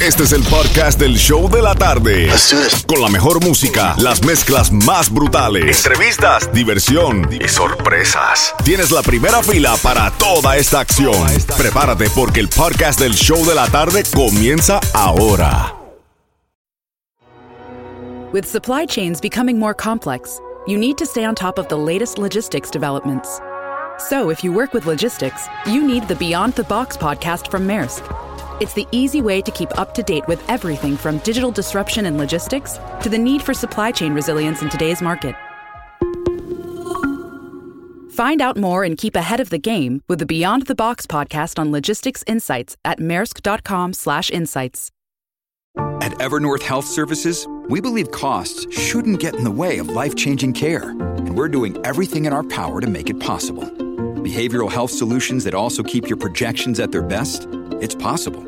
Este es el podcast del show de la tarde. Con la mejor música, las mezclas más brutales, entrevistas, diversión y sorpresas. Tienes la primera fila para toda esta acción. Prepárate porque el podcast del show de la tarde comienza ahora. With supply chains becoming more complex, you need to stay on top of the latest logistics developments. So, if you work with logistics, you need the Beyond the Box podcast from Maersk. It's the easy way to keep up to date with everything from digital disruption in logistics to the need for supply chain resilience in today's market. Find out more and keep ahead of the game with the Beyond the Box podcast on logistics insights at maersk.com/insights. At Evernorth Health Services, we believe costs shouldn't get in the way of life-changing care, and we're doing everything in our power to make it possible. Behavioral health solutions that also keep your projections at their best? It's possible.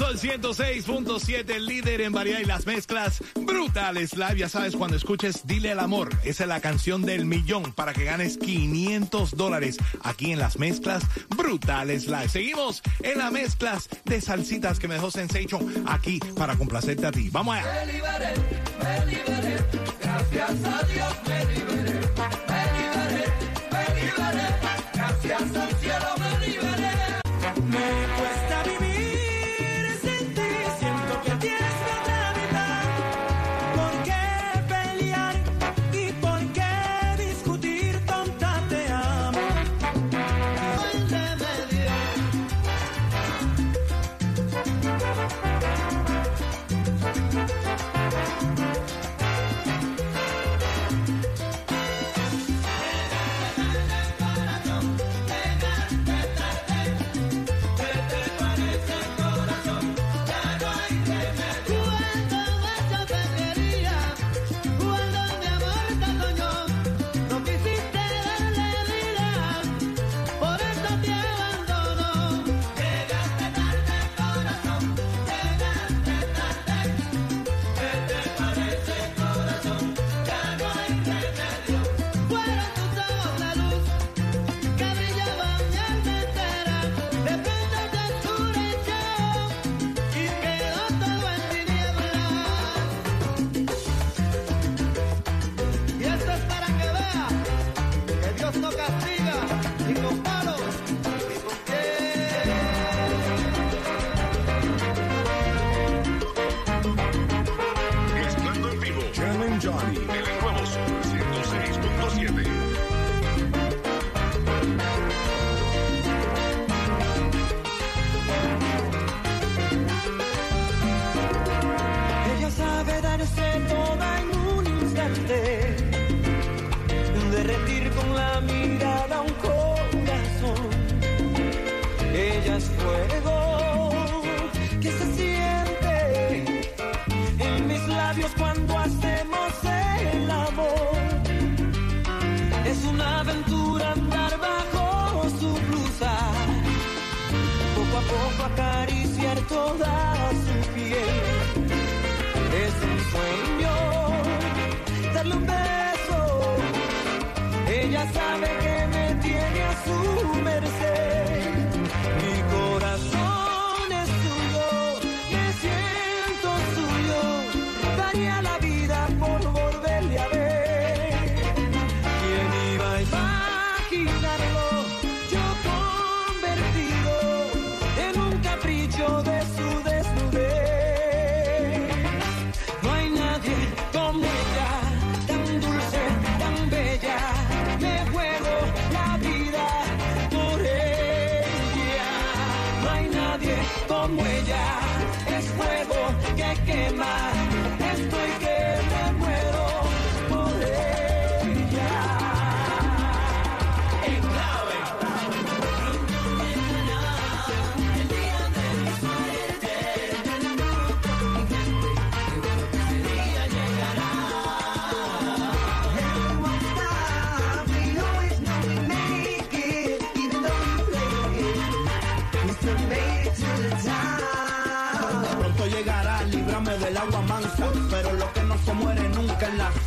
Sol 106.7, el líder en variedad y las mezclas brutales live. Ya sabes, cuando escuches Dile el amor, esa es la canción del millón para que ganes 500 dólares aquí en las mezclas brutales live. Seguimos en las mezclas de salsitas que me dejó Sensation aquí para complacerte a ti. Vamos allá. Cuesta como ella, es fuego que quema.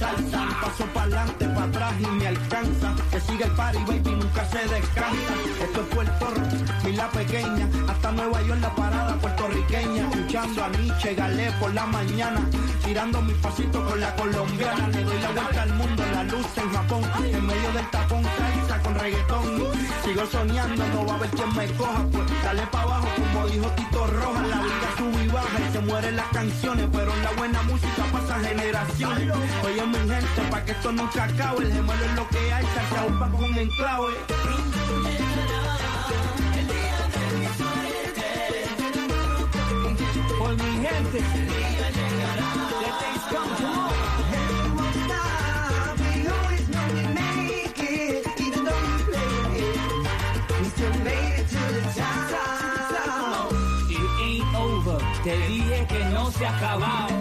Salsa. Paso para adelante, para atrás y me alcanza. Que sigue el party, baby, nunca se descansa. Esto es Puerto Rico, la pequeña. Hasta Nueva York, la parada puertorriqueña. Escuchando a Nietzsche, galé por la mañana. Tirando mis pasitos con la colombiana. Le doy la vuelta al mundo, la luz en Japón. En medio del tapón, salsa con reggaetón. Sigo soñando, no va a haber quien me coja. Pues dale para abajo, como dijo Tito Roja. La vida sube y baja y se mueren las canciones. Pero la buena música pasa generaciones. Oye, mi gente, para que esto nunca acabe. El gemelo es lo que hay, un pan con enclave. Por mi gente. The days come tomorrow. Que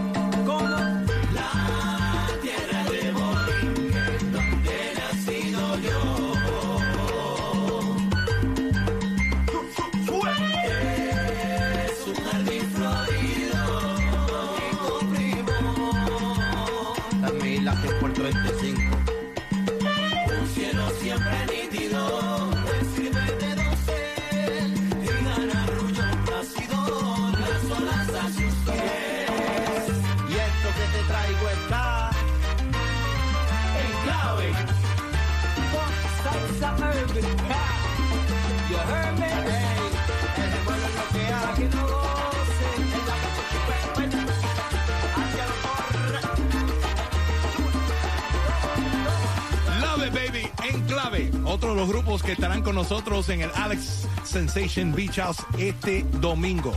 con nosotros en el Alex Sensation Beach House este domingo.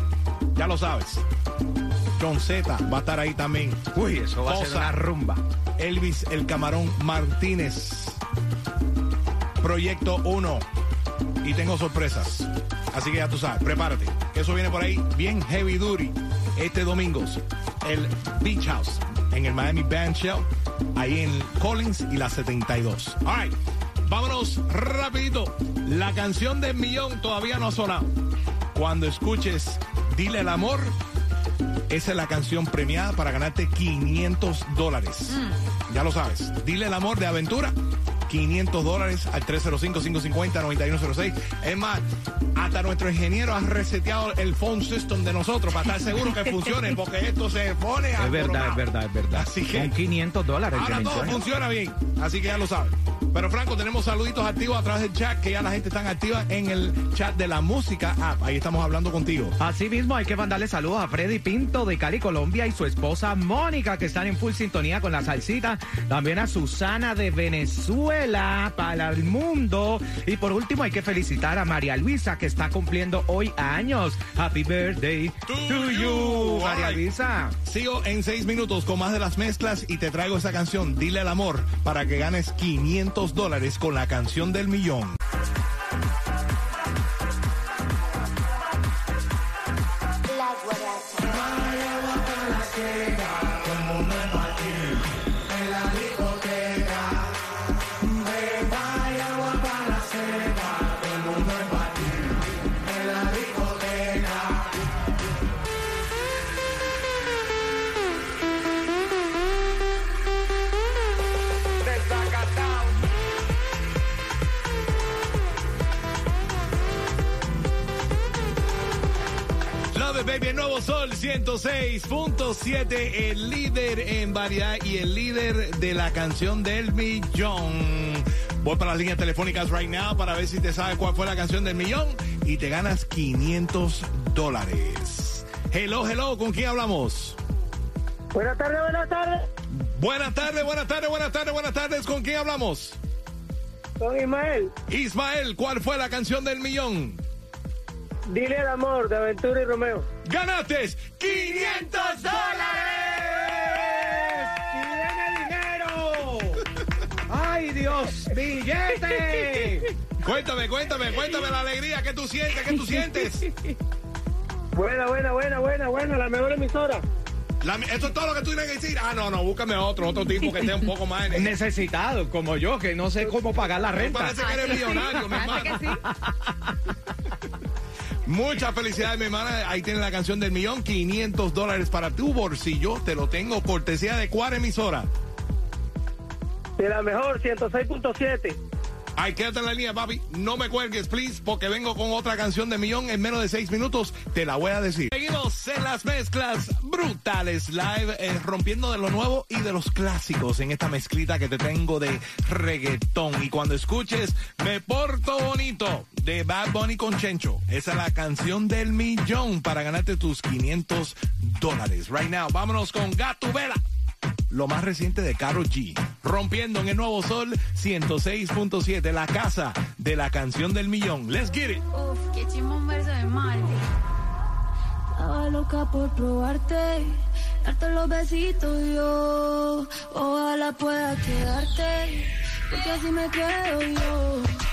Ya lo sabes. John Z va a estar ahí también. Uy, eso va a ser una rumba. Elvis el Camarón Martínez. Proyecto 1. Y tengo sorpresas. Así que ya tú sabes, prepárate. Eso viene por ahí bien heavy duty. Este domingo, el Beach House en el Miami Band Shell. Ahí en Collins y la 72. All right. Vámonos rapidito. La canción del millón todavía no ha sonado. Cuando escuches Dile el amor, esa es la canción premiada para ganarte 500 dólares. Ya lo sabes. Dile el amor de aventura. 500 dólares al 305-550-9106. Es más, hasta nuestro ingeniero ha reseteado el phone system de nosotros para estar seguro que funcione, porque esto se pone a Es verdad, es verdad, es verdad. Así que Son 500 dólares que ahora todo funciona bien. Así que ya lo sabes. Pero Franco, tenemos saluditos activos a través del chat, que ya la gente está activa en el chat de la música app. Ahí estamos hablando contigo. Así mismo hay que mandarle saludos a Freddy Pinto de Cali, Colombia y su esposa Mónica que están en full sintonía con la salsita. También a Susana de Venezuela para el mundo. Y por último hay que felicitar a María Luisa que está cumpliendo hoy años. Happy birthday To to you. you, María. Luisa. Sigo en seis minutos con más de las mezclas y te traigo esa canción, Dile el amor, para que ganes 500 dólares con la canción del millón. Baby, el nuevo sol 106.7, el líder en variedad y el líder de la canción del millón. Voy para las líneas telefónicas right now para ver si te sabes cuál fue la canción del millón y te ganas 500 dólares. Hello, hello, ¿con quién hablamos? Buenas tardes, buenas tardes. Buenas tardes, buenas tardes, buenas tardes, buenas tardes, ¿con quién hablamos? Con Ismael. Ismael, ¿cuál fue la canción del millón? Dile el amor de Aventura y Romeo. ¡Ganaste 500 dólares! ¡Tiene dinero! ¡Ay, Dios! ¡Billete! Cuéntame, cuéntame, cuéntame la alegría que tú sientes, que tú sientes. Buena, buena, buena, buena, buena, la mejor emisora. La- esto es todo lo que tú tienes que decir. Ah, no, no, búscame otro, otro tipo que esté un poco más en Necesitado, como yo, que no sé cómo pagar la renta. Parece que eres millonario, mi hermano. Muchas felicidades, mi hermana. Ahí tiene la canción del millón. 500 dólares para tu bolsillo. Te lo tengo cortesía de cuál emisora. De la mejor, 106.7. Ay, quédate en la línea, papi. No me cuelgues, please, porque vengo con otra canción de millón en menos de seis minutos. Te la voy a decir. En las mezclas brutales live, eh, rompiendo de lo nuevo y de los clásicos en esta mezclita que te tengo de reggaetón. Y cuando escuches Me Porto Bonito de Bad Bunny con Chencho, esa es la canción del millón para ganarte tus 500 dólares. Right now, vámonos con Gatubela lo más reciente de Caro G. Rompiendo en el Nuevo Sol 106.7, la casa de la canción del millón. Let's get it. Chimón de. Loca por probarte, darte los besitos yo. Ojalá pueda quedarte, porque así me quedo yo.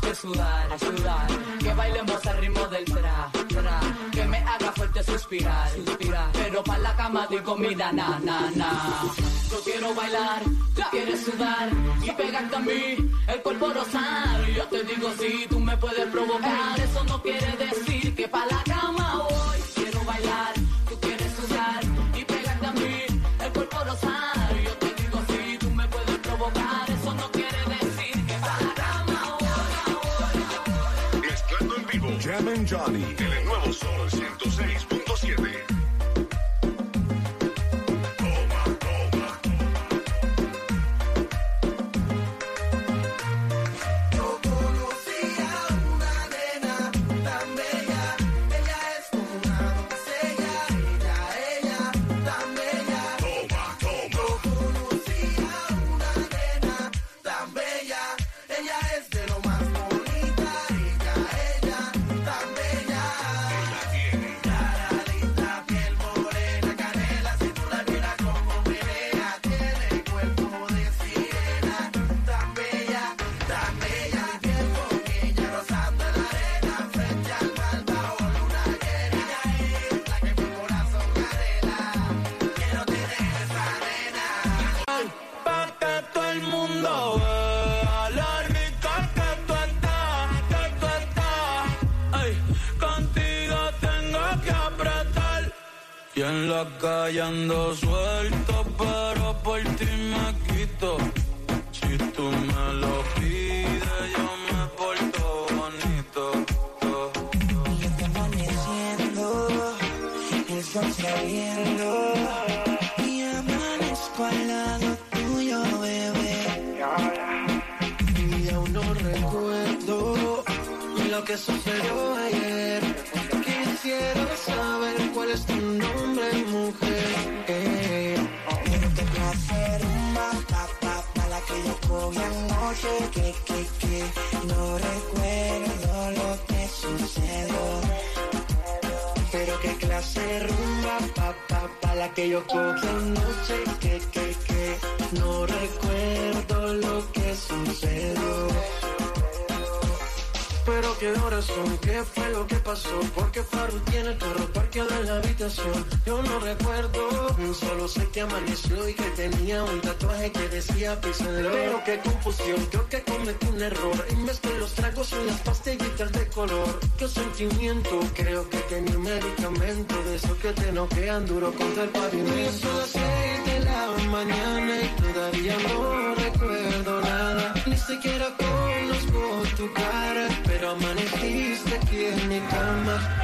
Que sudar, sudar, que bailemos al ritmo del tra, tra, que me haga fuerte suspirar, suspirar, pero pa' la cama digo mira, na, na, na. Yo quiero bailar, tú quieres sudar y pegarte a mí, el cuerpo rosar. Yo te digo si tú me puedes provocar, eso no quiere decir que pa' la cama voy. Quiero bailar, Johnny. En el nuevo Sol 106.7. la calle ando suelto, pero por ti me quito. Si tú me lo pides, yo me porto bonito. Y está amaneciendo, el sol saliendo y amanezco al lado tuyo, bebé. Y aún no recuerdo lo que sucedió una noche que, que, que no recuerdo lo que sucedió. Pero qué clase de rumba, pa, pa, pa, la que yo cogí anoche, que, que, que no recuerdo lo que sucedió. Pero qué horas son, qué fue lo que pasó, porque Faru tiene el carro parqueado en la habitación, yo no recuerdo solo sé que amaneció y que tenía un tatuaje que decía pisadero. Pero qué confusión, creo que cometí un error. Y mezclé los tragos y las pastillitas de color. Qué sentimiento, creo que tenía un medicamento de esos que te noquean duro contra el pavimento. Y son las seis de la mañana y todavía no recuerdo nada. Ni siquiera conozco tu cara, pero amaneciste aquí en mi cama.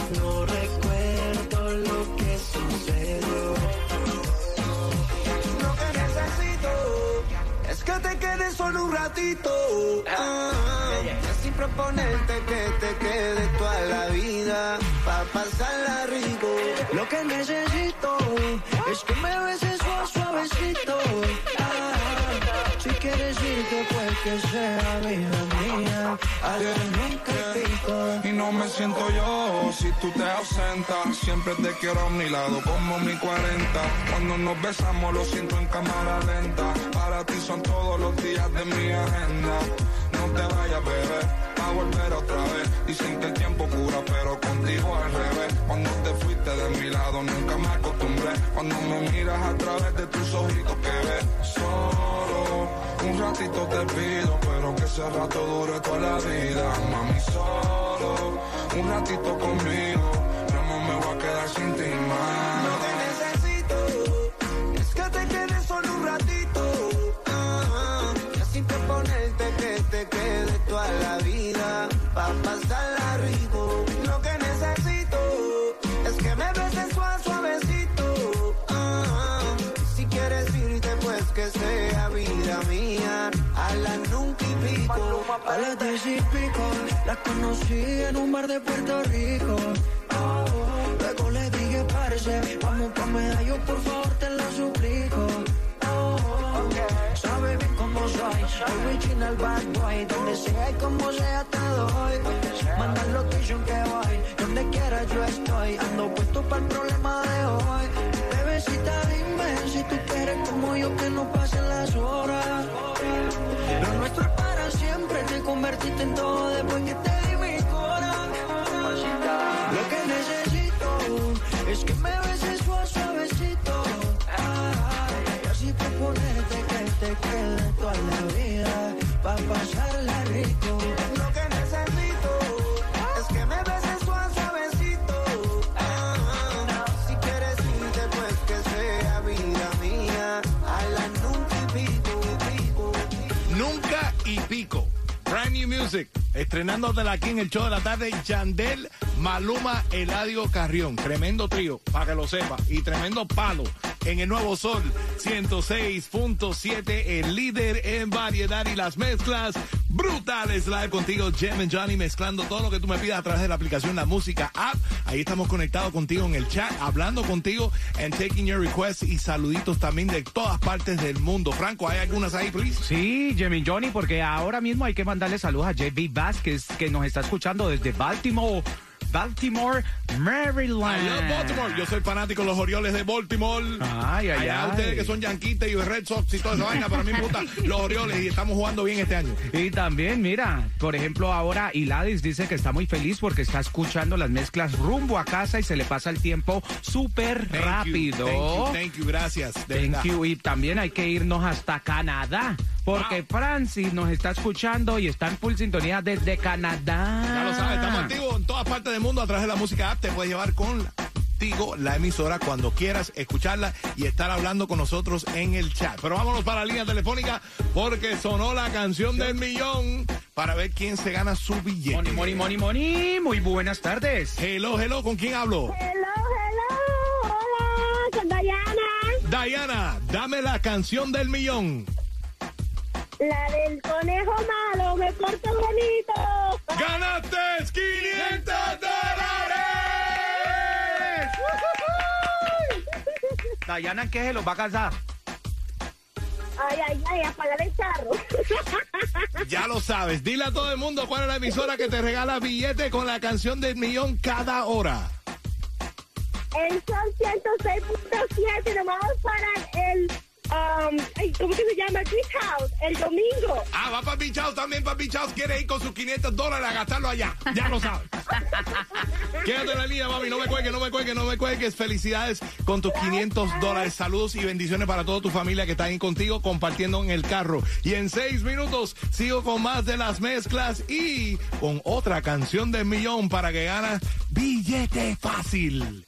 ratito. Ah, y así proponerte que te quedes toda la vida. Pa' pasarla rico. Lo que necesito es que me beses suave, suavecito. Ah, si quieres irte, pues que sea vida Y no me siento yo si tú te ausentas. Siempre te quiero a mi lado como mi 40. Cuando nos besamos lo siento en cámara lenta. Para ti son todos los días de mi agenda. No te vayas, bebé, a volver otra vez. Dicen que el tiempo cura, pero contigo al revés. Cuando te fuiste de mi lado nunca me acostumbré. Cuando me miras a través de tus ojitos que ves. Solo un ratito te pido, pero que ese rato dure toda la vida. Mami, solo un ratito conmigo. No me voy a quedar sin ti más. Lo que necesito es que te quedes solo un ratito. Ah, y así proponerte que te quedes toda la vida. Pa' pico. A las diez y pico, la conocí en un bar de Puerto Rico. Oh, luego le dije, parece, vamos pa' medallo, por favor, te lo suplico. Oh, sabe bien cómo soy, el original bad boy, donde sea y como sea te doy. Manda el location que voy, donde quiera yo estoy, ando puesto para el problema de hoy. Bebecita, dime si tú quieres como yo que no pasen las horas. Convertiste Music. Estrenándotela aquí en el show de la tarde. Yandel, Maluma, Eladio Carrión. Tremendo trío, para que lo sepa. Y tremendo palo en el Nuevo Sol 106.7. El líder en variedad y las mezclas brutales. Live contigo, Jem and Johnny, mezclando todo lo que tú me pidas a través de la aplicación La Música App. Ahí estamos conectados contigo en el chat, hablando contigo and taking your requests y saluditos también de todas partes del mundo. Franco, ¿hay algunas ahí, please? Sí, Jimmy Johnny, porque ahora mismo hay que mandarle saludos a JB Vázquez, que nos está escuchando desde Baltimore. Baltimore, Maryland. I love Baltimore. Yo soy fanático de los Orioles de Baltimore. Ay, ay, Allá ay. ustedes que son yanquitas y Red Sox y toda esa vaina, para mí me gustan los Orioles y estamos jugando bien este año. Y también, mira, por ejemplo, ahora Iladis dice que está muy feliz porque está escuchando las mezclas rumbo a casa y se le pasa el tiempo súper you, rápido. Thank you, thank you, gracias. de Thank verdad. you. Y también hay que irnos hasta Canadá, porque Francis nos está escuchando y está en full sintonía desde Canadá. Ya lo sabes, estamos activos en todas partes del mundo a través de la música app. Te puedes llevar contigo la emisora cuando quieras escucharla y estar hablando con nosotros en el chat. Pero vámonos para la línea telefónica porque sonó la canción del millón para ver quién se gana su billete. Moni, moni, moni, moni. Muy buenas tardes. Hello, hello, ¿con quién hablo? Hello, hello, hola, con Dayana. Diana, dame la canción del millón. La del conejo malo, me porto bonito. ¡Ganaste 500 Dayana, ¿qué se los va a casar? Ay, ay, ay, apagar el carro. Ya lo sabes. Dile a todo el mundo cuál es la emisora que te regala billete con la canción del millón cada hora. El son 106.7, nos vamos para el, um, ¿cómo que se llama? Beach House, el domingo. Ah, va para Beach House también. Para Beach House quiere ir con sus 500 dólares a gastarlo allá. Ya lo sabes. Quédate en la línea, mami. No me cuelgues, no me cuelgues, no me cuelgues. Felicidades con tus 500 dólares. Saludos y bendiciones para toda tu familia que está ahí contigo compartiendo en el carro. Y en seis minutos sigo con más de las mezclas y con otra canción del millón para que ganas billete fácil.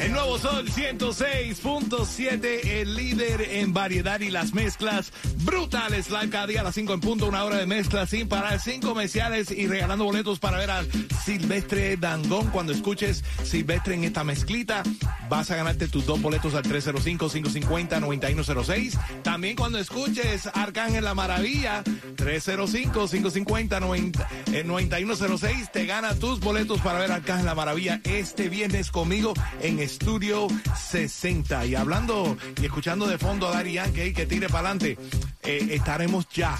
El nuevo Sol 106.7, el líder en variedad y las mezclas brutales. Live cada día a las 5 en punto, una hora de mezclas sin parar, sin comerciales y regalando boletos para ver a Silvestre Dangón. Cuando escuches Silvestre en esta mezclita, vas a ganarte tus dos boletos al 305-550-9106. También cuando escuches Arcángel La Maravilla, 305-550-9106, te gana tus boletos para ver Arcángel La Maravilla este viernes conmigo en Estudio 60. Y hablando y escuchando de fondo a Dari Yankee que tire para adelante, eh, estaremos ya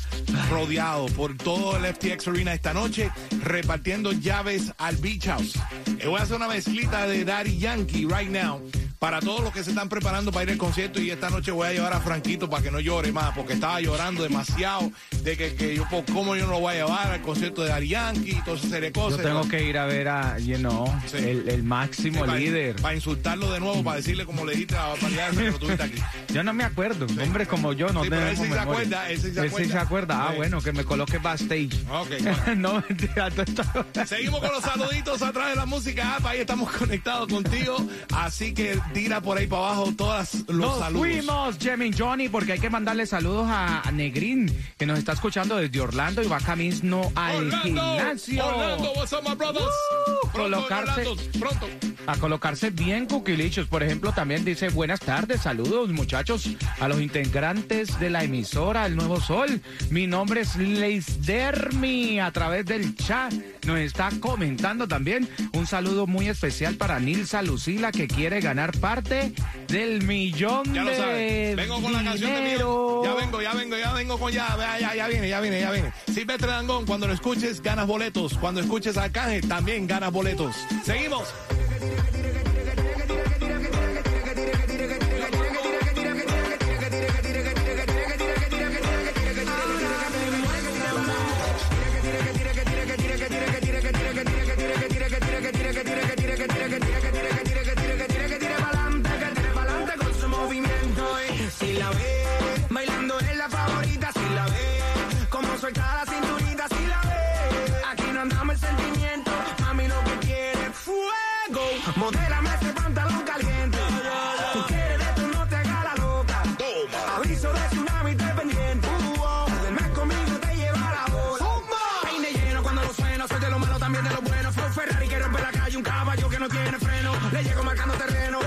rodeados por todo el FTX Arena esta noche repartiendo llaves al Beach House. Eh, voy a hacer una mezclita de Daddy Yankee right now. Para todos los que se están preparando para ir al concierto y esta noche voy a llevar a Franquito para que no llore más, porque estaba llorando demasiado de que, que yo, pues, ¿cómo yo no lo voy a llevar al concierto de Yankee y toda esa serie de cosas? Yo tengo que ir a ver a, you know, el, el máximo líder. Para insultarlo de nuevo, para decirle como le dijiste a la barbaridad que lo tuviste aquí. Yo no me acuerdo, hombre como yo no Sí, pero tengo él sí se acuerda, él sí se Él sí se acuerda. acuerda. Ah, Sí. bueno, que me coloque backstage. Ok, bueno. no, mentira. Seguimos con los saluditos atrás de la música. Ahí estamos conectados contigo. Así que tira por ahí para abajo todos los Nos saludos. fuimos, Jimmy Johnny, porque hay que mandarle saludos a, a Negrín, que nos está escuchando desde Orlando y va camino al Orlando, gimnasio. Orlando, what's up, my brothers? Colocarse- pronto. a colocarse bien cuquilichos. Por ejemplo, también dice buenas tardes, saludos muchachos a los integrantes de la emisora El Nuevo Sol. Mi nombre es Leisdermi a través del chat. Nos está comentando también un saludo muy especial para Nilsa Lucila que quiere ganar parte del millón Ya lo de sabes. Vengo con la canción de mío. Ya vengo, ya vengo, ya vengo con ya. Ya, ya, ya viene, ya viene, ya viene. Silvestre Dangón, cuando lo escuches, ganas boletos. Cuando escuches a Arcángel, también ganas boletos. Seguimos. Le llego marcando terreno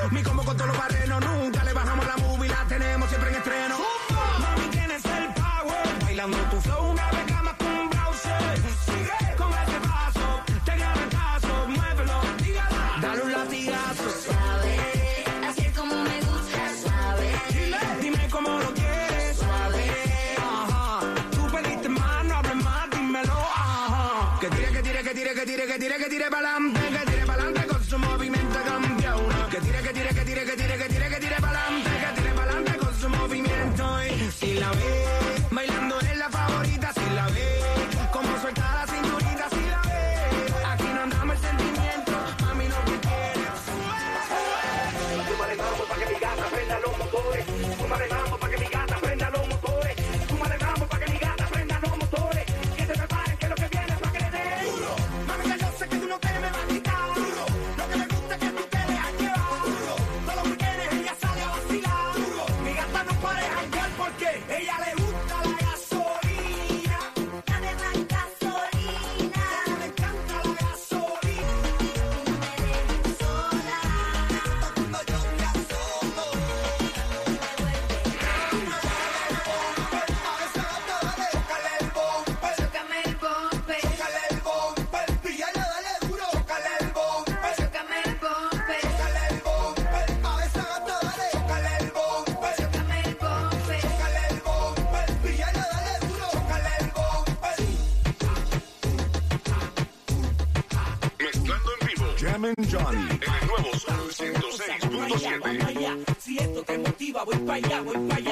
Jam Johnny. En el nuevo Sol 106.7. Si esto te motiva, voy para allá, voy para allá.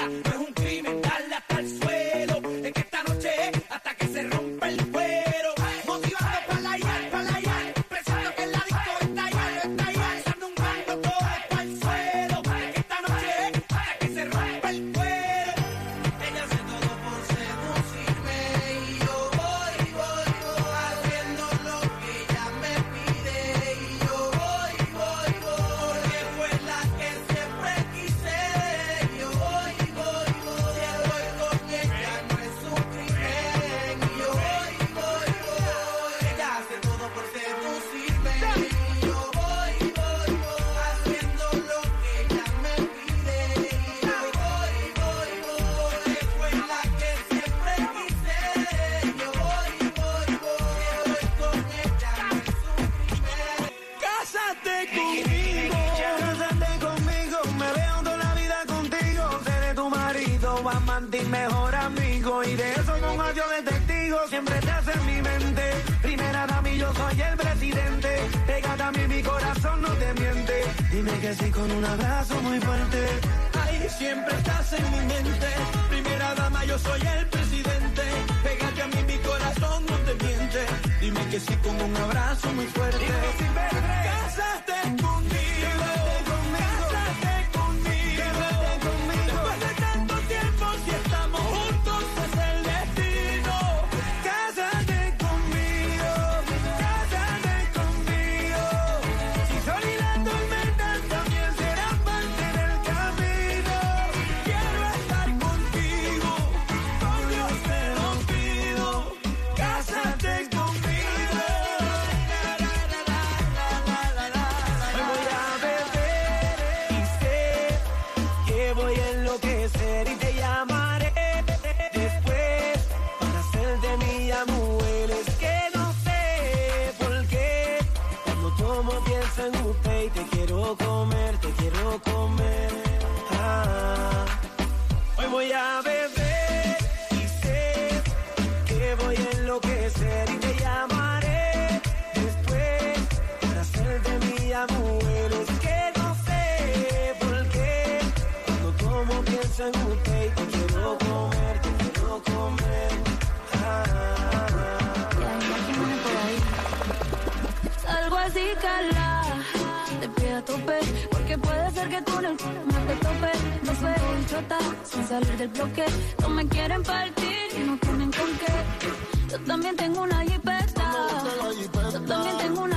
soy el Quiero comer, te quiero comer. Ah, hoy voy a beber y sé que voy a enloquecer y te llamaré después para hacer de mi amor. Es que no sé por qué cuando como pienso en usted te quiero comer, te quiero comer. Ah. Salgo así calado porque puede ser que con el no te tope. No soy idiota sin salir del bloque. No me quieren partir y no tienen con qué. Yo también tengo una jipeta. Yo también tengo una